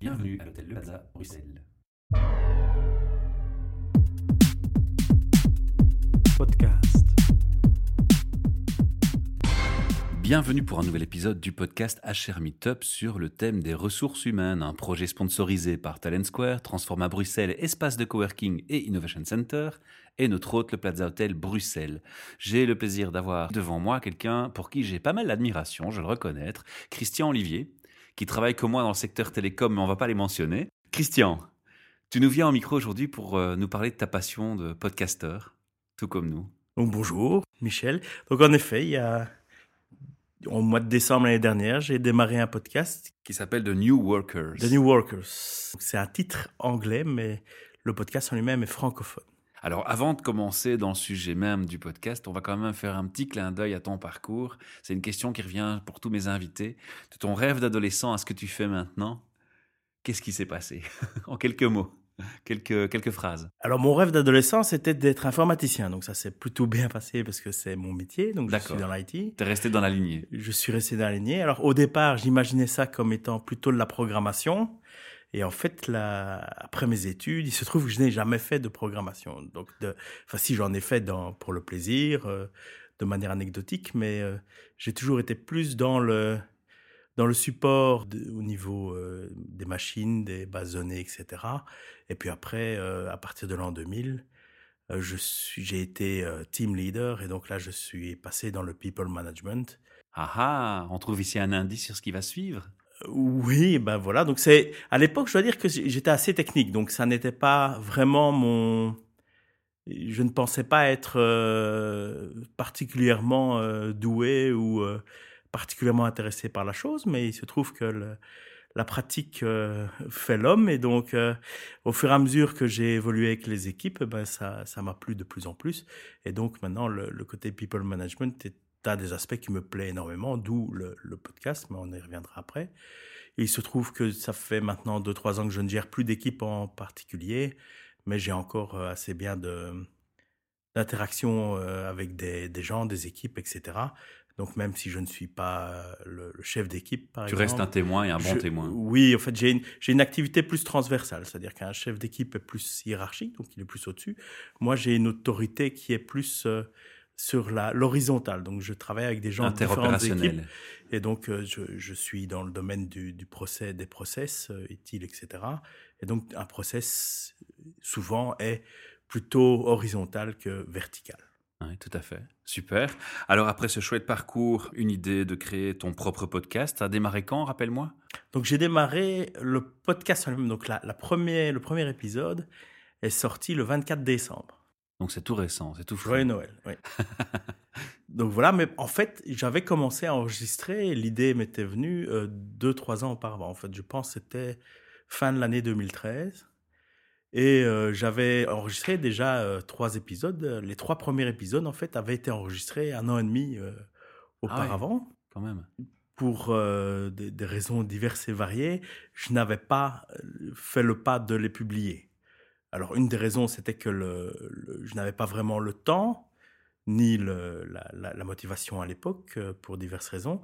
Bienvenue à l'hôtel Le Plaza, Bruxelles. Podcast. Bienvenue pour un nouvel épisode du podcast HR Meetup sur le thème des ressources humaines, un projet sponsorisé par Talent Square, Transforma Bruxelles, espace de coworking et innovation center, et notre hôte, le Plaza Hotel Bruxelles. J'ai le plaisir d'avoir devant moi quelqu'un pour qui j'ai pas mal d'admiration, je le reconnaître, Christian Olivier, qui travaille comme moi dans le secteur télécom, mais on va pas les mentionner. Christian, tu nous viens en micro aujourd'hui pour euh, nous parler de ta passion de podcasteur, tout comme nous. Donc bonjour, Michel. Donc en effet, il y a au mois de décembre l'année dernière, j'ai démarré un podcast Qui s'appelle The New Workers. The New Workers. C'est un titre anglais, mais le podcast en lui-même est francophone. Alors, avant de commencer dans le sujet même du podcast, on va quand même faire un petit clin d'œil à ton parcours. C'est une question qui revient pour tous mes invités. De ton rêve d'adolescent à ce que tu fais maintenant, qu'est-ce qui s'est passé? En quelques mots, quelques, quelques phrases. Alors mon rêve d'adolescent, c'était d'être informaticien. Donc ça s'est plutôt bien passé parce que c'est mon métier. Donc je suis dans l'IT. T'es resté dans la lignée. Je suis resté dans la lignée. Alors au départ, j'imaginais ça comme étant plutôt de la programmation. Et en fait, après mes études, il se trouve que je n'ai jamais fait de programmation. Donc, enfin, si j'en ai fait pour le plaisir, euh, de manière anecdotique, mais euh, j'ai toujours été plus dans le dans le support au niveau euh, des machines, des bases données, etc. Et puis après, à partir de l'an 2000, euh, je suis, j'ai été team leader et donc là, je suis passé dans le people management. Ah ah, on trouve ici un indice sur ce qui va suivre. Oui, ben voilà. Donc c'est à l'époque, je dois dire que j'étais assez technique, donc ça n'était pas vraiment mon. Je ne pensais pas être euh, particulièrement euh, doué ou euh, particulièrement intéressé par la chose, mais il se trouve que la pratique fait l'homme et donc au fur et à mesure que j'ai évolué avec les équipes, ben ça ça m'a plu de plus en plus et donc maintenant le, le côté people management est un des aspects qui me plaît énormément, d'où le, le podcast, mais on y reviendra après. Et il se trouve que ça fait maintenant 2-3 ans que je ne gère plus d'équipe en particulier, mais j'ai encore euh, assez bien de d'interaction euh, avec des, des gens, des équipes, etc. Donc même si je ne suis pas euh, le, le chef d'équipe, par Tu exemple. restes un témoin et un bon je- témoin. Oui, en fait, j'ai une, activité plus transversale, c'est-à-dire qu'un chef d'équipe est plus hiérarchique, donc il est plus au-dessus. Moi, j'ai une autorité qui est plus euh, sur l'horizontale, donc je travaille avec des gens de différentes équipes. Et donc, euh, je, je suis dans le domaine du, du procès, des process, euh, utiles, etc. Et donc, un process, souvent, est plutôt horizontal que vertical. Oui, tout à fait. Super. Alors, après ce chouette parcours, une idée de créer ton propre podcast. Ça a démarré quand, rappelle-moi? Donc, j'ai démarré le podcast. Donc, la, la première, le premier épisode est sorti le 24 décembre. Donc, c'est tout récent, c'est tout frais. Joyeux Noël, oui. Donc voilà, mais en fait, j'avais commencé à enregistrer, l'idée m'était venue euh, deux, trois ans auparavant. En fait, je pense que c'était fin de l'année 2013. Et euh, j'avais enregistré déjà euh, trois épisodes. Les trois premiers épisodes, en fait, avaient été enregistrés un an et demi euh, auparavant. Quand même. Pour des, des raisons diverses et variées, je n'avais pas fait le pas de les publier. Alors, une des raisons, c'était que je n'avais pas vraiment le temps, ni la motivation à l'époque, euh, pour diverses raisons.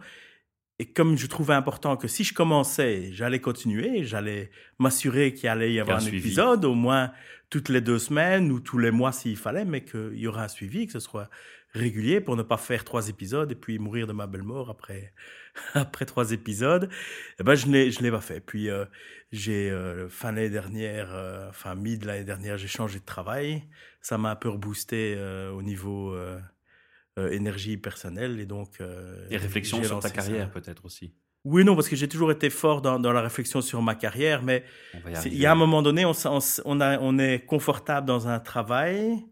Et comme je trouvais important que si je commençais, j'allais continuer, j'allais m'assurer qu'il allait y avoir un épisode, au moins toutes les deux semaines ou tous les mois s'il fallait, mais qu'il y aura un suivi, que ce soit régulier pour ne pas faire trois épisodes et puis mourir de ma belle mort après, après trois épisodes. Eh ben, je l'ai, je l'ai pas fait. Puis, euh, j'ai, euh, fin l'année dernière, euh, enfin, mi de l'année dernière, j'ai changé de travail. Ça m'a un peu reboosté au niveau énergie personnelle et donc. euh, Des réflexions sur ta carrière, peut-être aussi. Oui, non, parce que j'ai toujours été fort dans, dans la réflexion sur ma carrière, mais il y a un moment donné, on, s- on, s- on, a, on est confortable dans un travail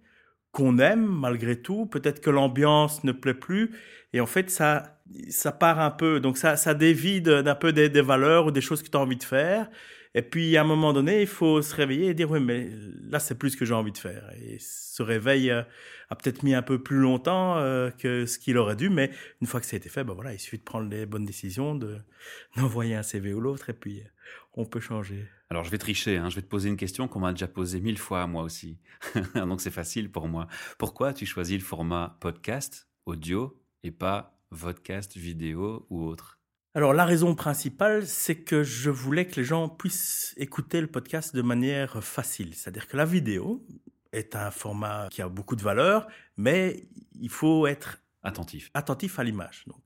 qu'on aime malgré tout. Peut-être que l'ambiance ne plaît plus. Et en fait, ça, ça part un peu. Donc, ça, ça dévie d'un peu des, valeurs ou des choses que tu as envie de faire. Et puis, à un moment donné, il faut se réveiller et dire, oui, mais là, c'est plus ce que j'ai envie de faire. Et ce réveil euh, a peut-être mis un peu plus longtemps euh, que ce qu'il aurait dû. Mais une fois que ça a été fait, ben voilà, il suffit de prendre les bonnes décisions, de, d'envoyer un CV ou l'autre, et puis euh, on peut changer. Alors, je vais tricher, hein. je vais te poser une question qu'on m'a déjà posée mille fois moi aussi. Donc, c'est facile pour moi. Pourquoi tu choisis le format podcast, audio, et pas vodcast, vidéo ou autre Alors la raison principale, c'est que je voulais que les gens puissent écouter le podcast de manière facile. C'est-à-dire que la vidéo est un format qui a beaucoup de valeur, mais il faut être attentif, attentif à l'image. Donc,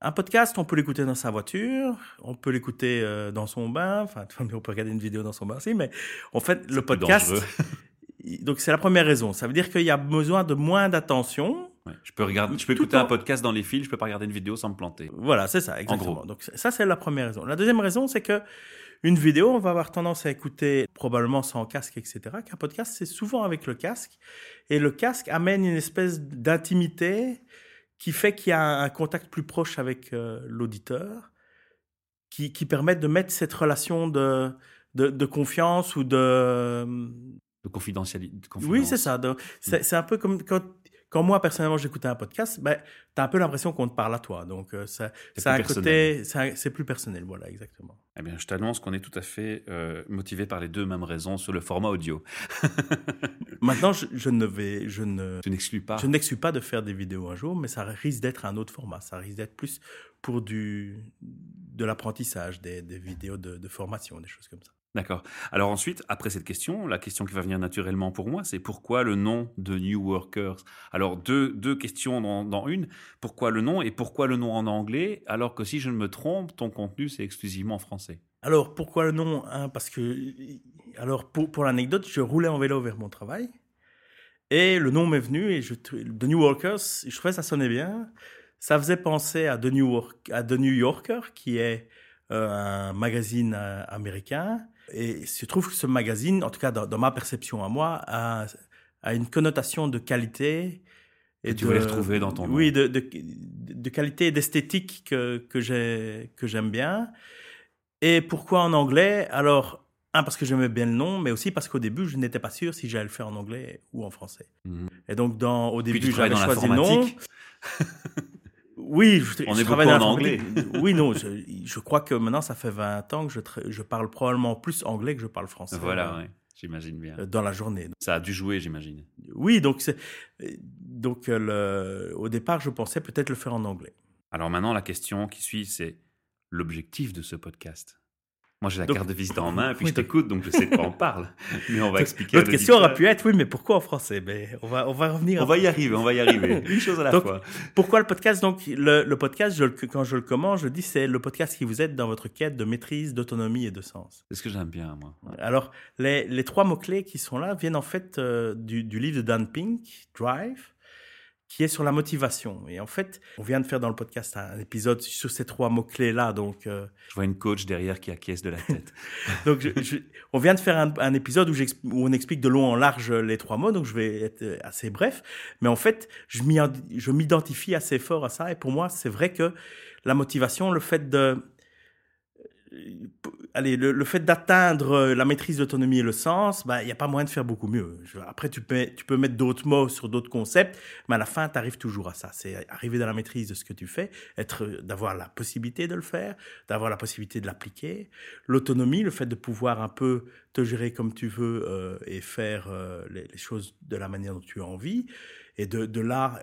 un podcast, on peut l'écouter dans sa voiture, on peut l'écouter euh, dans son bain, enfin, on peut regarder une vidéo dans son bain aussi, mais en fait, le podcast, donc c'est la première raison. Ça veut dire qu'il y a besoin de moins d'attention je peux regarder, je peux écouter un podcast dans les fils, je peux pas regarder une vidéo sans me planter. Voilà, c'est ça, exactement. Donc ça, c'est la première raison. La deuxième raison, c'est que une vidéo, on va avoir tendance à écouter probablement sans casque, etc. Qu'un podcast, c'est souvent avec le casque. Et le casque amène une espèce d'intimité qui fait qu'il y a un contact plus proche avec euh, l'auditeur, qui, qui permet de mettre cette relation de, de, confiance ou de... De confidentialité. Oui, c'est ça. C'est un peu comme quand quand moi, personnellement, j'écoutais un podcast, ben, tu as un peu l'impression qu'on te parle à toi. Donc, euh, ça, ça a un côté, c'est plus personnel. Voilà, exactement. Eh bien, je t'annonce qu'on est tout à fait euh, motivé par les deux mêmes raisons sur le format audio. Maintenant, je, ne vais, je ne, tu n'exclus pas. Je n'exclus pas de faire des vidéos un jour, mais ça risque d'être un autre format. Ça risque d'être plus pour du, de l'apprentissage, des, des vidéos de, de formation, des choses comme ça. D'accord. Alors ensuite, après cette question, la question qui va venir naturellement pour moi, c'est pourquoi le nom de New Workers? Alors deux, questions dans, une. Pourquoi le nom et pourquoi le nom en anglais Alors que si je ne me trompe, ton contenu c'est exclusivement français. Alors pourquoi le nom hein, Parce que, alors pour, l'anecdote, je roulais en vélo vers mon travail et le nom m'est venu et je, The New Workers, je trouvais ça sonnait bien. Ça faisait penser à The New, à New Yorker, qui est euh, un magazine euh, américain et il se trouve que ce magazine, en tout cas dans, ma perception à moi, a, a, une connotation de qualité. Et tu voulais retrouver dans ton Oui, de, de, de qualité et d'esthétique que, que j'aime bien. Et pourquoi en anglais? Alors, un, parce que j'aimais bien le nom, mais aussi parce qu'au début, je n'étais pas sûr si j'allais le faire en anglais ou en français. Mhm. Et donc, dans, au début, j'avais choisi le nom. Oui, je, on est travaille en anglais. oui, non, je, crois que maintenant, ça fait 20 ans que je, je parle probablement plus anglais que je parle français. Voilà, j'imagine bien. Euh, dans la journée. Ça a dû jouer, j'imagine. Oui, donc, donc euh, le, au départ, je pensais peut-être le faire en anglais. Alors maintenant, la question qui suit, c'est l'objectif de ce podcast. Moi, j'ai la carte de visite en main, et puis je t'écoute, donc je sais de quoi on parle. Mais on va expliquer. L'autre question aurait pu être, oui, mais pourquoi en français? Mais on va, on va revenir. On va y arriver, on va y arriver. Une chose à la fois. Pourquoi le podcast? Donc, le, le podcast, je, quand je le commence, je dis c'est le podcast qui vous aide dans votre quête de maîtrise, d'autonomie et de sens. C'est ce que j'aime bien, moi. Alors, les, les trois mots-clés qui sont là viennent en fait euh, du, du livre de Dan Pink, Drive qui est sur la motivation. Et en fait, on vient de faire dans le podcast un épisode sur ces trois mots-clés-là. Donc, euh, Je vois une coach derrière qui acquiesce de la tête. donc, je, on vient de faire un, épisode où, où, on explique de long en large les trois mots, donc je vais être euh, assez bref. Mais en fait, je m'identifie assez fort à ça. Et pour moi, c'est vrai que la motivation, le fait de allez, le, fait d'atteindre euh, la maîtrise d'autonomie et le sens, bah, il n'y a pas moyen de faire beaucoup mieux. après, tu peux, tu peux mettre d'autres mots sur d'autres concepts, mais à la fin, tu arrives toujours à ça. C'est arriver dans la maîtrise de ce que tu fais, être, d'avoir la possibilité de le faire, d'avoir la possibilité de l'appliquer. L'autonomie, le fait de pouvoir un peu te gérer comme tu veux euh, et faire euh, les, choses de la manière dont tu as envie. Et de, de là,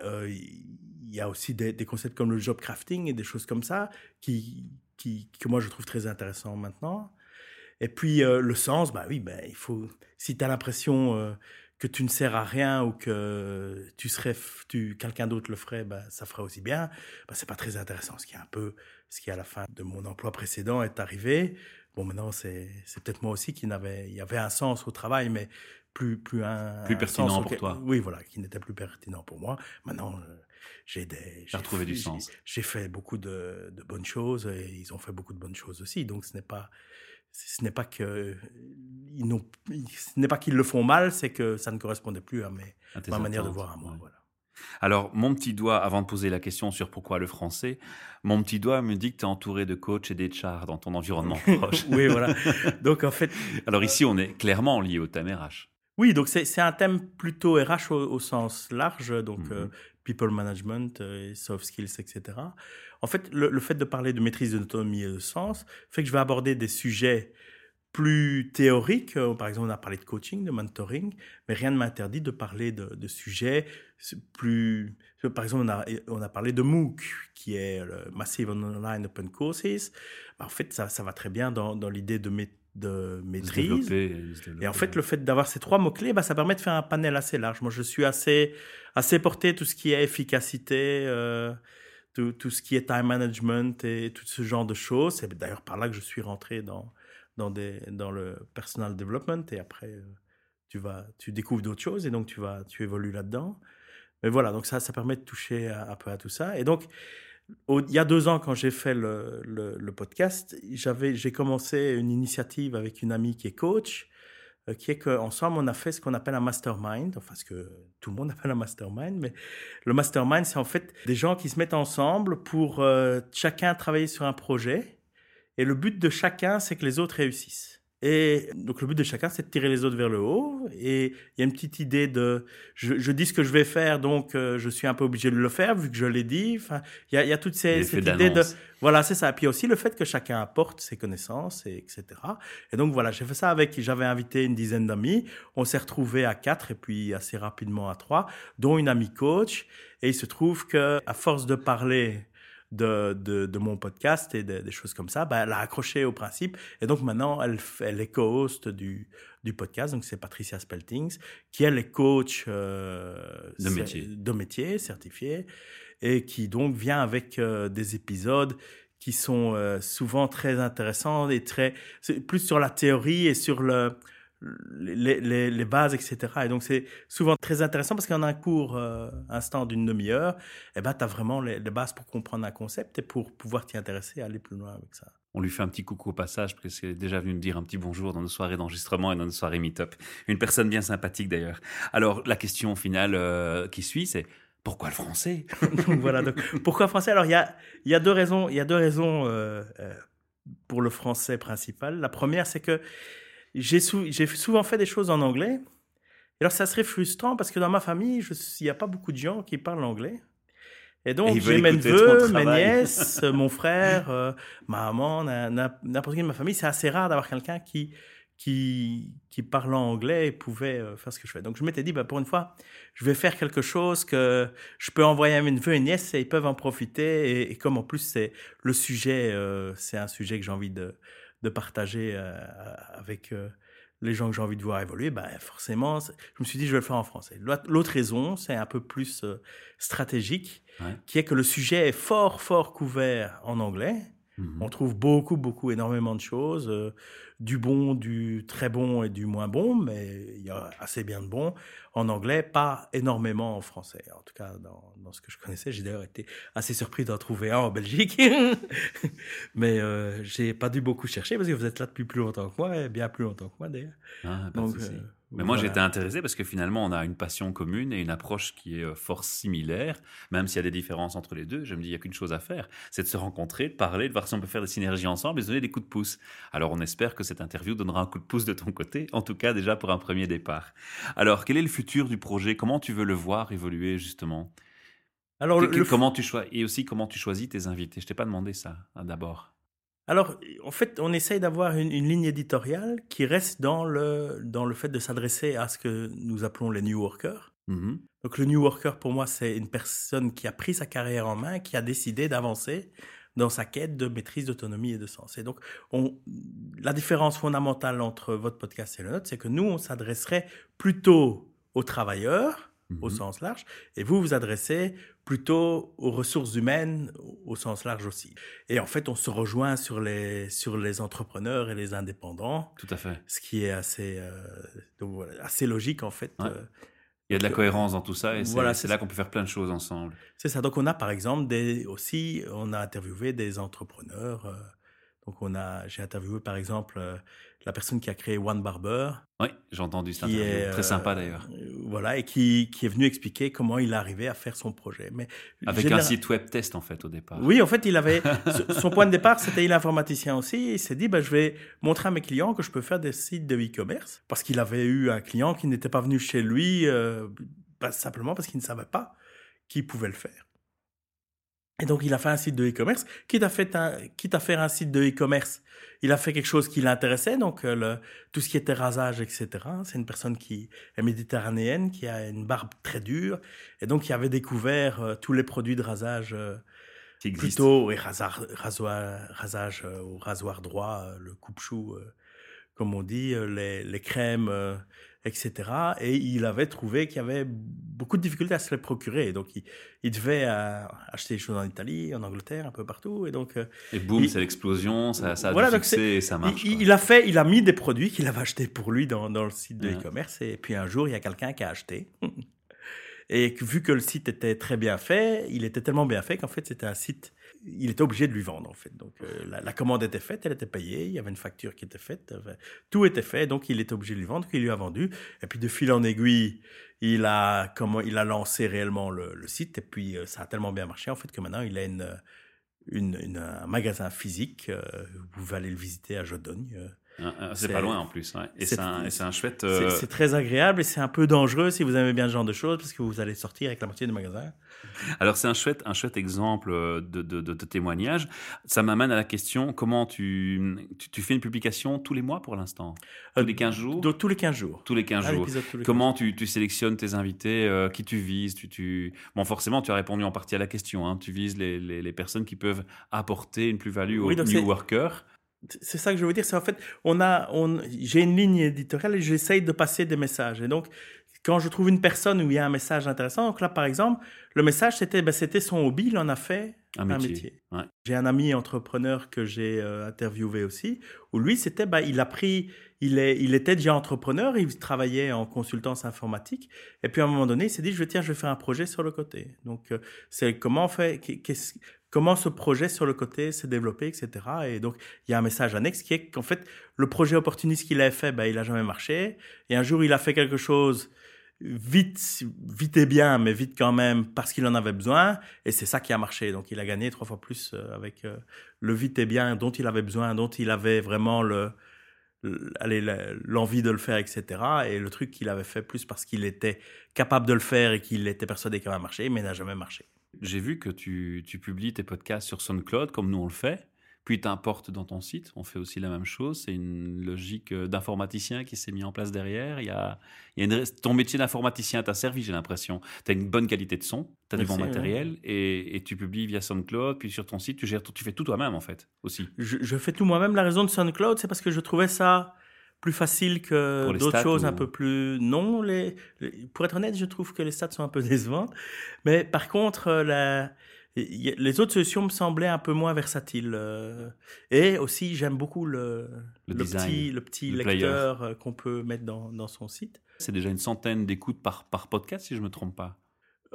il y a aussi des, concepts comme le job crafting et des choses comme ça qui, que moi je trouve très intéressant maintenant. Et puis euh, le sens, bah oui, ben il faut. Si tu as l'impression euh, que tu ne sers à rien ou que tu serais, tu, quelqu'un d'autre le ferait, bah, ça ferait aussi bien. Bah, c'est pas très intéressant. Ce qui est un peu, ce qui à la fin de mon emploi précédent est arrivé. Bon, maintenant c'est, c'est peut-être moi aussi qui n'avait, il y avait un sens au travail, mais plus plus un plus pertinent pour toi. Oui, voilà, qui n'était plus pertinent pour moi. Maintenant. Euh, j'ai des, j'ai retrouvé du sens. J'ai fait beaucoup de, de, bonnes choses et ils ont fait beaucoup de bonnes choses aussi. Donc ce n'est pas, ce n'est pas que ils n'ont, ce n'est pas qu'ils le font mal, c'est que ça ne correspondait plus à, mes, ma manière de voir à moi. Voilà. Alors, mon petit doigt, avant de poser la question sur pourquoi le français, mon petit doigt me dit que tu es entouré de coachs et d'HR dans ton environnement proche. oui, voilà. Donc, en fait. Alors, ici, on est clairement lié au thème RH. Oui, donc c'est un thème plutôt RH au, sens large. Donc, mmh euh, people management, euh, soft skills, etc. En fait, le, fait de parler de maîtrise de l'autonomie et de sens fait que je vais aborder des sujets plus théoriques. Euh, par exemple, on a parlé de coaching, de mentoring, mais rien ne m'interdit de parler de, sujets plus. Par exemple, on a, on a parlé de MOOC, qui est le Massive Online Open Courses. Bah, en fait, ça, ça va très bien dans, dans l'idée de, de maîtrise. et en fait, le fait d'avoir ces trois mots-clés, bah, ça permet de faire un panel assez large. Moi, je suis assez, assez porté tout ce qui est efficacité. Euh, tout, tout, ce qui est time management et tout ce genre de choses. C'est d'ailleurs par là que je suis rentré dans, dans, des, dans le personal development et après, euh, tu, vas, tu découvres d'autres choses et donc tu, vas, tu évolues là-dedans. Mais voilà, donc ça, ça permet de toucher un peu à tout ça. Et donc, il y a deux ans, quand j'ai fait le, podcast, j'ai commencé une initiative avec une amie qui est coach euh, qui est qu'ensemble, on a fait ce qu'on appelle un mastermind, enfin ce que tout le monde appelle un mastermind, mais le mastermind, c'est en fait des gens qui se mettent ensemble pour euh, chacun travailler sur un projet, et le but de chacun, c'est que les autres réussissent. Et donc le but de chacun, c'est de tirer les autres vers le haut. Et il y a une petite idée de, je, dis ce que je vais faire, donc euh, je suis un peu obligé de le faire vu que je l'ai dit. Enfin, il y a, il y a toute ces, cette idée de, voilà, c'est ça. Et puis aussi le fait que chacun apporte ses connaissances, et etc. Et donc voilà, j'ai fait ça avec, j'avais invité une dizaine d'amis. On s'est retrouvés à quatre et puis assez rapidement à trois, dont une amie coach. Et il se trouve que à force de parler de, de, mon podcast et des choses comme ça, ben, elle a accroché au principe. Et donc maintenant, elle, elle est co-host du, du podcast. Donc c'est Patricia Speltings, qui elle est coach euh, de, métier. de métier certifié et qui donc vient avec euh, des épisodes qui sont euh, souvent très intéressants et très plus sur la théorie et sur le les, les, bases, etc. Et donc, c'est souvent très intéressant parce qu'en un court euh, instant d'une demi-heure, eh ben, tu as vraiment les, bases pour comprendre un concept et pour pouvoir t'y intéresser et aller plus loin avec ça. On lui fait un petit coucou au passage parce qu'il est déjà venu me dire un petit bonjour dans nos soirées d'enregistrement et dans nos soirées meet-up. Une personne bien sympathique d'ailleurs. Alors, la question finale euh, qui suit, c'est pourquoi le français? Voilà, donc pourquoi français? Alors, il y a, y a deux raisons, il y a deux raisons euh, pour le français principal. La première, c'est que j'ai souvent fait des choses en anglais. alors, ça serait frustrant parce que dans ma famille, il n'y a pas beaucoup de gens qui parlent anglais. Et donc, j'ai mes neveux, mes nièces, mon frère, euh, ma maman, n'importe qui de ma famille. C'est assez rare d'avoir quelqu'un qui, qui, qui parle anglais et pouvait euh, faire ce que je fais. Donc, je m'étais dit, bah, pour une fois, je vais faire quelque chose que je peux envoyer à mes neveux et nièces et ils peuvent en profiter. Et, comme en plus, c'est le sujet, euh, c'est un sujet que j'ai envie de, de partager euh, avec euh, les gens que j'ai envie de voir évoluer, ben forcément, je me suis dit, je vais le faire en français. L'autre raison, c'est un peu plus euh, stratégique, qui est que le sujet est fort, fort couvert en anglais. Mmh On trouve beaucoup, beaucoup, énormément de choses du bon, du très bon et du moins bon, mais il y a assez bien de bon en anglais, pas énormément en français. En tout cas, dans, ce que je connaissais, j'ai d'ailleurs été assez surpris d'en trouver un en Belgique, mais euh, j'ai pas dû beaucoup chercher parce que vous êtes là depuis plus longtemps que moi, et bien plus longtemps que moi d'ailleurs. Ah, Donc, mais moi, j'étais intéressé parce que finalement, on a une passion commune et une approche qui est euh, fort similaire, même s'il y a des différences entre les deux. Je me dis, il n'y a qu'une chose à faire, c'est de se rencontrer, de parler, de voir si on peut faire des synergies ensemble et de donner des coups de pouce. Alors, on espère que cette interview donnera un coup de pouce de ton côté, en tout cas déjà pour un premier départ. Alors, quel est le futur du projet? Comment tu veux le voir évoluer justement? Alors, comment tu choisis et aussi comment tu choisis tes invités? Je t'ai pas demandé ça hein, d'abord. Alors, en fait, on essaye d'avoir une, ligne éditoriale qui reste dans le, dans le fait de s'adresser à ce que nous appelons les New Workers. Mm-hmm. Donc, le New Worker, pour moi, c'est une personne qui a pris sa carrière en main, qui a décidé d'avancer dans sa quête de maîtrise, d'autonomie et de sens. Et donc, on, la différence fondamentale entre votre podcast et le nôtre, c'est que nous, on s'adresserait plutôt aux travailleurs, au mm-hmm. sens large, et vous vous adressez plutôt aux ressources humaines au sens large aussi. Et en fait, on se rejoint sur les, sur les entrepreneurs et les indépendants. Tout à fait. Ce qui est assez, euh, donc voilà, assez logique en fait. Euh, Il y a de la cohérence dans tout ça et voilà, c'est là qu'on peut faire plein de choses ensemble. C'est ça. Donc on a par exemple des, aussi, on a interviewé des entrepreneurs. Euh, donc on a, j'ai interviewé par exemple la personne qui a créé One Barber. Oui, j'ai entendu ça. Très sympa euh, d'ailleurs. voilà, et qui, qui, est venu expliquer comment il est arrivé à faire son projet. Mais Avec un site web test en fait au départ. Oui, en fait, il avait son point de départ, c'était il est informaticien aussi. Il s'est dit, bah, je vais montrer à mes clients que je peux faire des sites de e-commerce parce qu'il avait eu un client qui n'était pas venu chez lui, euh, simplement parce qu'il ne savait pas qu'il pouvait le faire. Et donc, il a fait un site de e-commerce. Quitte à, fait un, quitte à faire un site de e-commerce, il a fait quelque chose qui l'intéressait, donc euh, le, tout ce qui était rasage, etc. C'est une personne qui est méditerranéenne, qui a une barbe très dure, et donc il avait découvert euh, tous les produits de rasage euh, plutôt, et rasage, rasoir, rasage au rasoir droit, le coupe-chou, comme on dit, les, les crèmes etc. Et il avait trouvé qu'il y avait beaucoup de difficultés à se les procurer. Donc, il, devait euh, acheter des choses en Italie, en Angleterre, un peu partout. Et donc, euh, et boum, c'est l'explosion, ça, ça a voilà, du succès et ça marche. Il, a fait, il a mis des produits qu'il avait achetés pour lui dans, dans le site de e-commerce. Et puis un jour, il y a quelqu'un qui a acheté. Et vu que le site était très bien fait, il était tellement bien fait qu'en fait, c'était un site il était obligé de lui vendre en fait. Donc euh, la, commande était faite, elle était payée, il y avait une facture qui était faite, tout était fait, donc il était obligé de lui vendre, qu'il lui a vendu. Et puis de fil en aiguille, il a comment il a lancé réellement le, site et puis euh, ça a tellement bien marché en fait que maintenant il a une, un magasin physique. Euh, vous pouvez aller le visiter à Jodogne. C'est pas loin en plus, ouais. et c'est un, un, chouette. C'est très agréable et c'est un peu dangereux si vous aimez bien ce genre de choses parce que vous allez sortir avec la moitié du magasin. Alors c'est un chouette, un chouette exemple euh, de, de, témoignage. Ça m'amène à la question, comment tu, tu, fais une publication tous les mois pour l'instant? Tous les 15 jours? Tous les 15 jours. Tous les 15 jours. comment Tu, tu, sélectionnes tes invités euh, Qui tu vises tu, tu... Bon, forcément, tu as répondu en partie à la question. Hein. Tu vises les, les, personnes qui peuvent apporter une plus-value aux new workers c'est ça que je veux dire. C'est en fait, on a, on, j'ai une ligne éditoriale et j'essaye de passer des messages. Et donc, quand je trouve une personne où il y a un message intéressant, donc là, par exemple, le message, c'était, ben, c'était son hobby, il en a fait un, métier. J'ai un ami entrepreneur que j'ai euh, interviewé aussi, où lui, c'était, ben, il a pris, il, est, il était déjà entrepreneur, il travaillait en consultance informatique, et puis à un moment donné, il s'est dit, je tiens, je vais faire un projet sur le côté. Donc, euh, c'est comment on fait, comment ce projet sur le côté s'est développé, etc. Et donc, il y a un message annexe qui est qu'en fait, le projet opportuniste qu'il avait fait, ben, il a jamais marché. Et un jour, il a fait quelque chose vite, vite et bien, mais vite quand même, parce qu'il en avait besoin. Et c'est ça qui a marché. Donc, il a gagné trois fois plus euh, avec euh, le vite et bien dont il avait besoin, dont il avait vraiment le, l'envie de le faire, etc. Et le truc qu'il avait fait plus parce qu'il était capable de le faire et qu'il était persuadé qu'il va marcher, mais n'a jamais marché. J'ai vu que tu, tu publies tes podcasts sur SoundCloud, comme nous on le fait puis t'importes dans ton site. On fait aussi la même chose. C'est une logique euh, d'informaticien qui s'est mis en place derrière. Il y a, il y a ton métier d'informaticien t'a servi, j'ai l'impression. Tu as une bonne qualité de son, tu as du bon matériel et, et, tu publies via SoundCloud, puis sur ton site, tu, gères, tu fais tout toi-même en fait aussi. Je, je fais tout moi-même. La raison de SoundCloud, c'est parce que je trouvais ça plus facile que d'autres choses un peu plus non les, pour être honnête je trouve que les stats sont un peu décevantes mais par contre euh, la les autres solutions me semblaient un peu moins versatiles. Euh, et aussi, j'aime beaucoup le, le, petit, le petit lecteur euh, qu'on peut mettre dans, dans son site. C'est déjà une centaine d'écoutes par, par podcast, si je me trompe pas.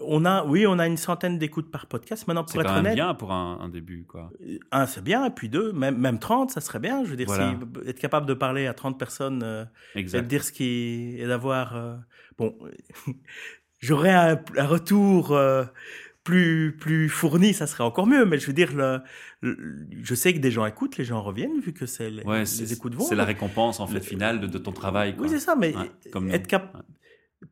On a, oui, on a une centaine d'écoutes par podcast. Maintenant, pour être honnête. C'est bien pour un, un, début, quoi. Euh, un, c'est bien, et puis deux, même, même 30, ça serait bien. Je veux dire, être capable de parler à 30 personnes, et de dire ce qui et d'avoir, bon, j'aurais un, un, retour plus plus fourni, ça serait encore mieux. Mais je veux dire, le, je sais que des gens écoutent, les gens reviennent vu que c'est les, les écoutes vont. C'est la récompense en fait finale de, ton travail. Oui, c'est ça. Mais être capable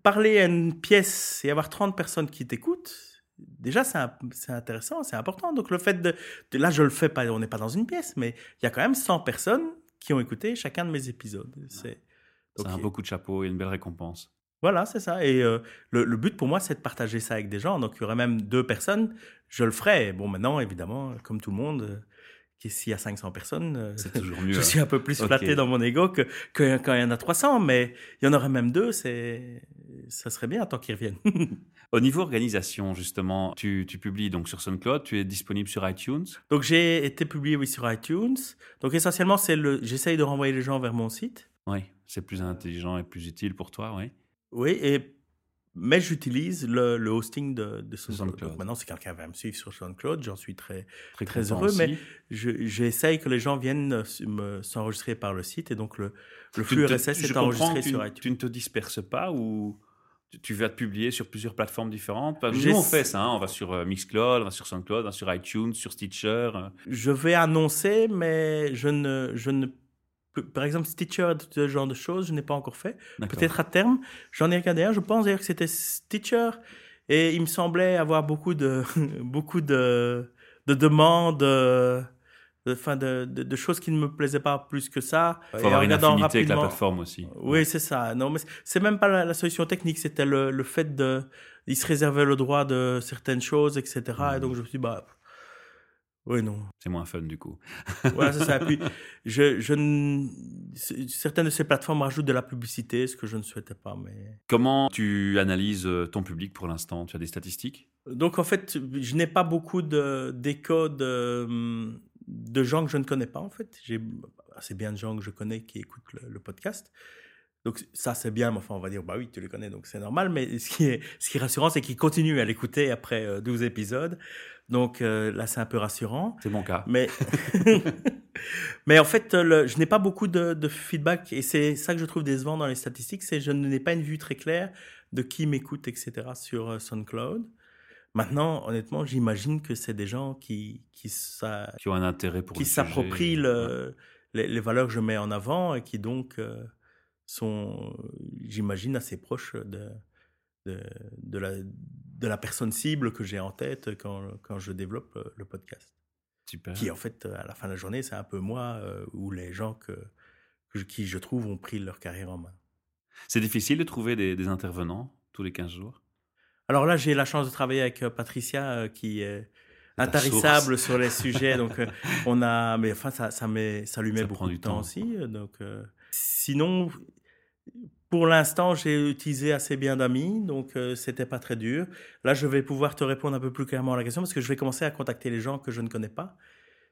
parler à une pièce et avoir 30 personnes qui t'écoutent, déjà c'est intéressant, c'est important. Donc le fait de, là je le fais pas, on n'est pas dans une pièce, mais il y a quand même 100 personnes qui ont écouté chacun de mes épisodes. C'est un beau coup de chapeau et une belle récompense. Voilà, c'est ça. Et euh, le, le, but pour moi, c'est de partager ça avec des gens. Donc, il y aurait même deux personnes, je le ferais. Bon, maintenant, évidemment, comme tout le monde, euh, s'il y a 500 personnes, euh, c'est toujours mieux. je suis un peu plus flatté dans mon ego que, que, quand il y en a 300. Mais il y en aurait même deux, c'est, ça serait bien tant qu'ils reviennent. Au niveau organisation, justement, tu, tu, publies donc sur SoundCloud, tu es disponible sur iTunes? Donc, j'ai été publié, oui, sur iTunes. Donc, essentiellement, c'est le, j'essaye de renvoyer les gens vers mon site. Oui, c'est plus intelligent et plus utile pour toi, oui. Oui, et, mais j'utilise le, le, hosting de, de SoundCloud. maintenant, si quelqu'un veut me suivre sur SoundCloud, j'en suis très, très, très heureux. Mais j'essaye que les gens viennent s'enregistrer par le site et donc le, le flux RSS est enregistré sur iTunes. Tu ne te disperses pas ou tu vas te publier sur plusieurs plateformes différentes Nous, on fait ça. Hein. On va sur euh, Mixcloud, on va sur SoundCloud, on va sur iTunes, sur Stitcher. Euh. Je vais annoncer, mais je ne, je ne par exemple, Stitcher, ce genre de choses, je n'ai pas encore fait. Peut-être à terme. J'en ai regardé un, je pense d'ailleurs que c'était Stitcher. Et il me semblait avoir beaucoup de, beaucoup de, de demandes, euh, de, de, de, de, choses qui ne me plaisaient pas plus que ça. Il faut avoir une affinité avec la plateforme aussi. Oui, c'est ça. Non, mais c'est même pas la, la, solution technique, c'était le, le fait de, il se réservait le droit de certaines choses, etc. Et donc je me suis dit, bah, oui, non. C'est moins fun du coup. voilà, c'est ça. Puis, je, je, certaines de ces plateformes rajoutent de la publicité, ce que je ne souhaitais pas. Mais... Comment tu analyses euh, ton public pour l'instant? Tu as des statistiques? Donc, en fait, je n'ai pas beaucoup d'échos de, de, de, gens que je ne connais pas, en fait. J'ai assez bien de gens que je connais qui écoutent le, le podcast. Donc ça c'est bien, mais enfin on va dire bah oui tu les connais donc c'est normal. Mais ce qui est ce qui est rassurant c'est qu'ils continuent à l'écouter après 12 euh, épisodes. Donc euh, là, c'est un peu rassurant. C'est mon cas. Mais, mais en fait, le, je n'ai pas beaucoup de, de, feedback et c'est ça que je trouve décevant dans les statistiques, c'est je n'ai pas une vue très claire de qui m'écoute, etc. sur euh, SoundCloud. Maintenant, honnêtement, j'imagine que c'est des gens qui qui, qui ont un intérêt pour qui s'approprient le, les, les, valeurs que je mets en avant et qui donc euh, sont, j'imagine, assez proches de de, de la de la personne cible que j'ai en tête quand, quand je développe euh, le podcast. Super. Qui, en fait, à la fin de la journée, c'est un peu moi euh, ou les gens que, que, qui, je trouve, ont pris leur carrière en main. C'est difficile de trouver des, des, intervenants tous les 15 jours? Alors là, j'ai la chance de travailler avec euh, Patricia, euh, qui est intarissable sur les sujets. donc, euh, on a. Mais enfin, ça, ça, met, ça lui met ça beaucoup du de temps, temps aussi. Donc, sinon, pour l'instant, j'ai utilisé assez bien d'amis, donc euh, c'était pas très dur. Là, je vais pouvoir te répondre un peu plus clairement à la question parce que je vais commencer à contacter les gens que je ne connais pas.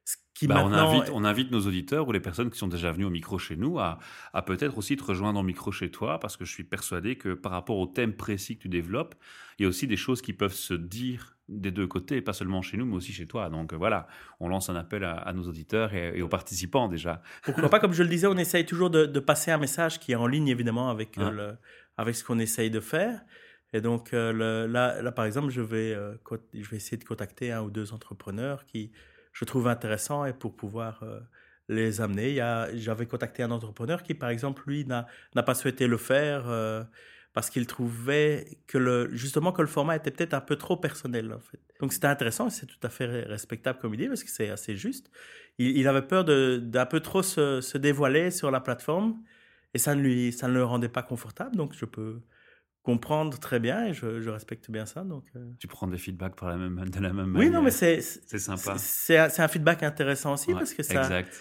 Ce qui bah, maintenant... on, invite, on invite nos auditeurs ou les personnes qui sont déjà venues au micro chez nous à, à peut-être aussi te rejoindre au micro chez toi parce que je suis persuadé que par rapport au thème précis que tu développes, il y a aussi des choses qui peuvent se dire des deux côtés, pas seulement chez nous, mais aussi chez toi. Donc euh, voilà, on lance un appel à, à nos auditeurs et, et, aux participants déjà. Pourquoi pas, comme je le disais, on essaye toujours de, de, passer un message qui est en ligne évidemment avec, euh, le, avec ce qu'on essaye de faire. Et donc euh, le, là, là, par exemple, je vais, euh, je vais essayer de contacter un ou deux entrepreneurs qui je trouve intéressants et pour pouvoir euh, les amener. J'avais contacté un entrepreneur qui, par exemple, lui, n'a pas souhaité le faire parce qu'il trouvait que le, justement que le format était peut-être un peu trop personnel en fait. Donc c'était intéressant, c'est tout à fait respectable comme idée parce que c'est assez juste. Il, il, avait peur d'un peu trop se, se, dévoiler sur la plateforme et ça ne lui, ça ne le rendait pas confortable. Donc je peux comprendre très bien et je, je respecte bien ça. Donc euh... tu prends des feedbacks par la même, de la même oui, manière. Oui, non, mais c'est sympa. C'est un, un, feedback intéressant aussi ouais, parce que ça. Exact.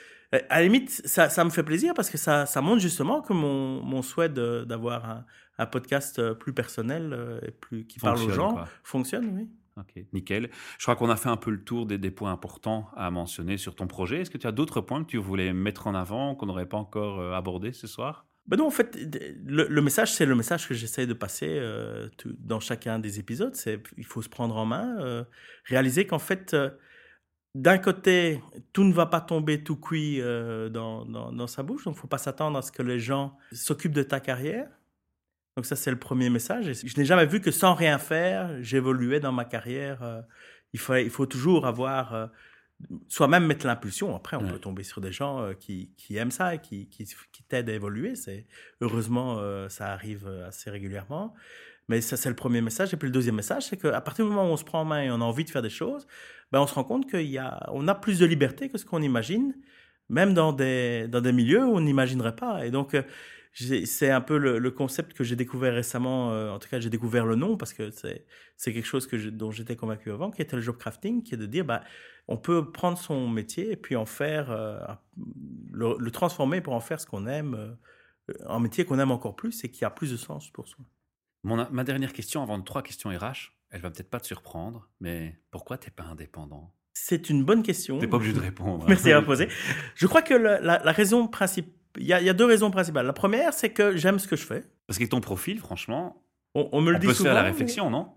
À la limite, ça, ça me fait plaisir parce que ça, ça montre justement que mon, mon souhait d'avoir un, un podcast euh, plus personnel euh, et plus qui fonctionne, parle aux gens quoi. fonctionne, oui. Ok, nickel. Je crois qu'on a fait un peu le tour des, des, points importants à mentionner sur ton projet. Est-ce que tu as d'autres points que tu voulais mettre en avant, qu'on n'aurait pas encore euh, abordé ce soir? Ben non, en fait, le, le message, c'est le message que j'essaie de passer euh, tout, dans chacun des épisodes. C'est il faut se prendre en main, euh, réaliser qu'en fait, euh, d'un côté, tout ne va pas tomber tout cuit dans, dans, dans, sa bouche. Donc, il ne faut pas s'attendre à ce que les gens s'occupent de ta carrière. Donc ça, c'est le premier message. Je n'ai jamais vu que sans rien faire, j'évoluais dans ma carrière. Euh, il, faut, il faut toujours avoir, euh, soi-même mettre l'impulsion. Après, on ouais. peut tomber sur des gens euh, qui, qui, aiment ça et qui, qui, qui t'aident à évoluer. C'est Heureusement, ça arrive assez régulièrement. Mais ça, c'est le premier message. Et puis le deuxième message, c'est qu'à partir du moment où on se prend en main et on a envie de faire des choses, ben, on se rend compte y a, a plus de liberté que ce qu'on imagine, même dans des, dans des milieux où on n'imaginerait pas. Et donc, c'est un peu le, concept que j'ai découvert récemment. Euh, en tout cas, j'ai découvert le nom parce que c'est quelque chose que dont j'étais convaincu avant, qui était le job crafting, qui est de dire, bah, on peut prendre son métier et puis en faire, euh, le, transformer pour en faire ce qu'on aime, euh, un métier qu'on aime encore plus et qui a plus de sens pour soi. Mon, ma dernière question, avant de trois questions RH, elle va peut-être pas te surprendre, mais pourquoi t'es pas indépendant? C'est une bonne question. T'es pas obligé de répondre. Merci à poser. Je crois que la, la, la raison principale il y, a, il y, a, deux raisons principales. La première, c'est que j'aime ce que je fais. Parce que ton profil, franchement, on, on me le on dit peut souvent. faire la réflexion, non?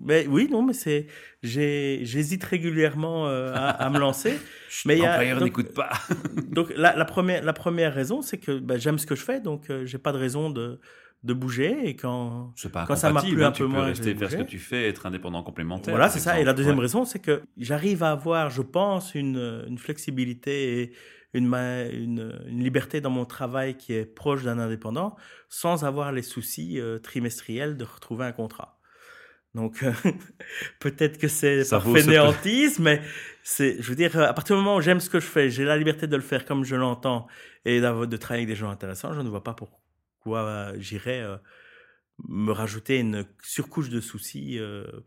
Mais oui, non, mais c'est, j'hésite régulièrement euh, à, à, me lancer. mais l'employeur n'écoute pas. donc la, la, première, la première raison, c'est que ben, j'aime ce que je fais, donc euh, j'ai pas de raison de, de bouger et quand, quand ça m'a plu hein, un peu tu moins, peux rester faire ce que tu fais, être indépendant complémentaire. Voilà, c'est ça. Et la deuxième ouais. raison, c'est que j'arrive à avoir, je pense, une, une flexibilité et une, une, une, liberté dans mon travail qui est proche d'un indépendant sans avoir les soucis euh, trimestriels de retrouver un contrat. Donc peut-être que c'est par fainéantisme, mais c'est, je veux dire, à partir du moment où j'aime ce que je fais, j'ai la liberté de le faire comme je l'entends et de travailler avec des gens intéressants, je ne vois pas pourquoi j'irais me rajouter une surcouche de soucis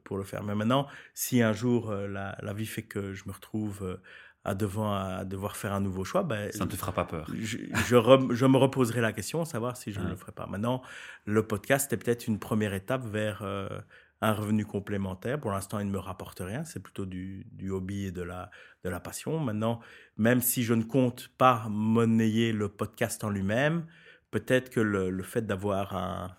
pour le faire. Mais maintenant, si un jour la, la, vie fait que je me retrouve à devoir, à devoir faire un nouveau choix, ben, ça ne te fera pas peur. Je, je, me reposerai la question, savoir si je ne le ferai pas. Maintenant, le podcast est peut-être une première étape vers euh, un revenu complémentaire. Pour l'instant, il ne me rapporte rien. C'est plutôt du, du, hobby et de la, de la passion. Maintenant, même si je ne compte pas monnayer le podcast en lui-même, peut-être que le, le fait d'avoir un,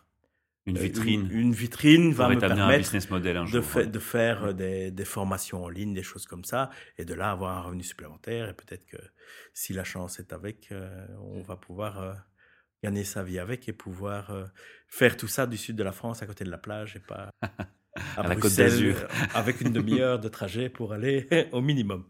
une euh, vitrine. Une, vitrine va me permettre un business model un de, de, faire des, des, formations en ligne, des choses comme ça, et de là avoir un revenu supplémentaire. Et peut-être que si la chance est avec, euh, on va pouvoir euh, gagner sa vie avec et pouvoir faire tout ça du sud de la France, à côté de la plage, et pas à, la Côte d'Azur, euh, avec une demi-heure de trajet pour aller au minimum.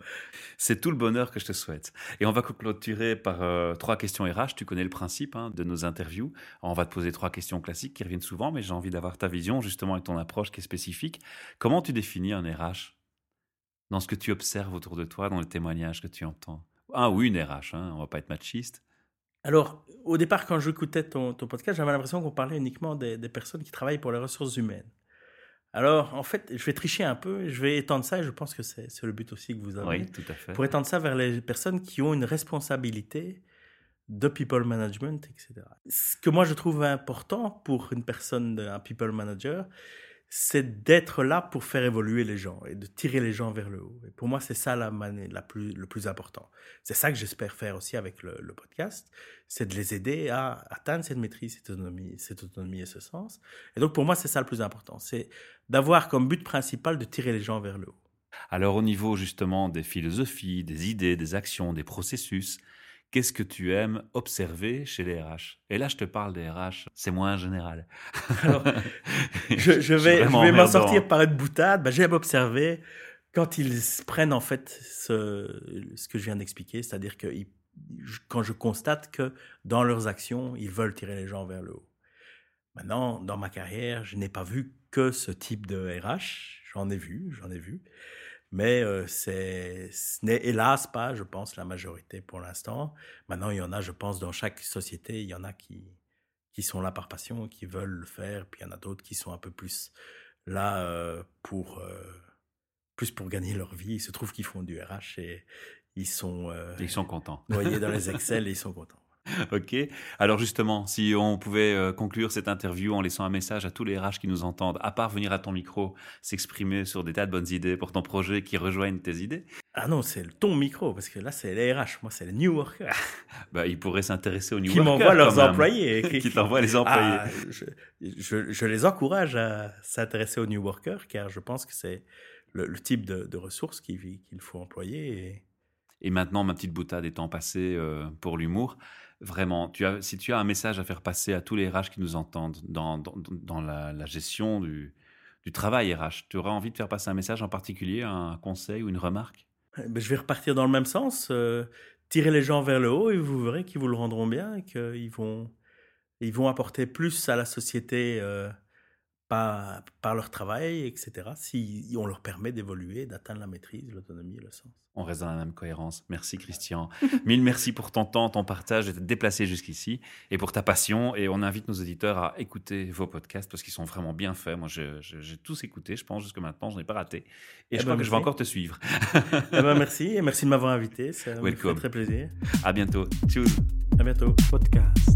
C'est tout le bonheur que je te souhaite. Et on va clôturer par euh, trois questions RH. Tu connais le principe hein, de nos interviews. on va te poser trois questions classiques qui reviennent souvent, mais j'ai envie d'avoir ta vision justement et ton approche qui est spécifique. Comment tu définis un RH dans ce que tu observes autour de toi, dans les témoignages que tu entends Ah oui, une RH, hein, on va pas être machiste. Alors, au départ, quand j'écoutais ton, ton podcast, j'avais l'impression qu'on parlait uniquement des, des, personnes qui travaillent pour les ressources humaines. Alors, en fait, je vais tricher un peu, je vais étendre ça, et je pense que c'est le but aussi que vous avez. Oui, tout à fait. Pour étendre ça vers les personnes qui ont une responsabilité de people management, etc. Ce que moi je trouve important pour une personne, un people manager, c'est d'être là pour faire évoluer les gens et de tirer les gens vers le haut. Et pour moi, c'est ça la, la plus, le plus important. C'est ça que j'espère faire aussi avec le, podcast, c'est de les aider à atteindre cette maîtrise, cette autonomie, cette autonomie et ce sens. Et donc pour moi, c'est ça le plus important, c'est d'avoir comme but principal de tirer les gens vers le haut. Alors au niveau justement des philosophies, des idées, des actions, des processus, Qu'est-ce que tu aimes observer chez les RH Et là, je te parle des RH, c'est moins général. Alors, je, je, vais, je vais m'en sortir par une boutade. Ben, J'aime observer quand ils prennent en fait ce, ce que je viens d'expliquer, c'est-à-dire que quand je constate que dans leurs actions, ils veulent tirer les gens vers le haut. Maintenant, dans ma carrière, je n'ai pas vu que ce type de RH. J'en ai vu, j'en ai vu mais euh, c'est, ce n'est hélas pas, je pense, la majorité pour l'instant. Maintenant, il y en a, je pense, dans chaque société, il y en a qui, qui sont là par passion, qui veulent le faire, puis il y en a d'autres qui sont un peu plus là euh, pour, euh, plus pour gagner leur vie. Il se trouve qu'ils font du RH et ils sont, ils sont contents. noyés dans les Excel et ils sont contents. ok. Alors justement, si on pouvait euh, conclure cette interview en laissant un message à tous les RH qui nous entendent, à part venir à ton micro, s'exprimer sur des tas de bonnes idées pour ton projet qui rejoignent tes idées? Ah non, c'est ton micro, parce que là, c'est les RH. Moi, c'est les New Workers. bah, ils pourraient s'intéresser aux New qui Workers. Qui m'envoient leurs employés. qui t'envoient les employés. Ah, je, les encourage à s'intéresser aux New Workers, car je pense que c'est le, type de, ressources qu'il faut employer. Et... maintenant, ma petite boutade étant passée euh, pour l'humour, vraiment, si tu as un message à faire passer à tous les RH qui nous entendent dans, dans, la, gestion du, du, travail RH, tu auras envie de faire passer un message en particulier, un conseil ou une remarque? Eh ben, Je vais repartir dans le même sens. Euh, tirer les gens vers le haut et vous verrez qu'ils vous le rendront bien et qu'ils vont, ils vont apporter plus à la société. Euh, par, par, leur travail, etc., si on leur permet d'évoluer, d'atteindre la maîtrise, l'autonomie et le sens. On reste dans la même cohérence. Merci Christian. Mille merci pour ton temps, ton partage, d'être déplacé jusqu'ici et pour ta passion. Et on invite nos auditeurs à écouter vos podcasts parce qu'ils sont vraiment bien faits. Moi, j'ai tous écouté, je pense, jusque maintenant. Je n'ai pas raté. Et eh je crois ben, que je vais encore te suivre. eh ben, merci et merci de m'avoir invité. Ça me fait très plaisir. À bientôt. Tchuss. À bientôt. Podcast.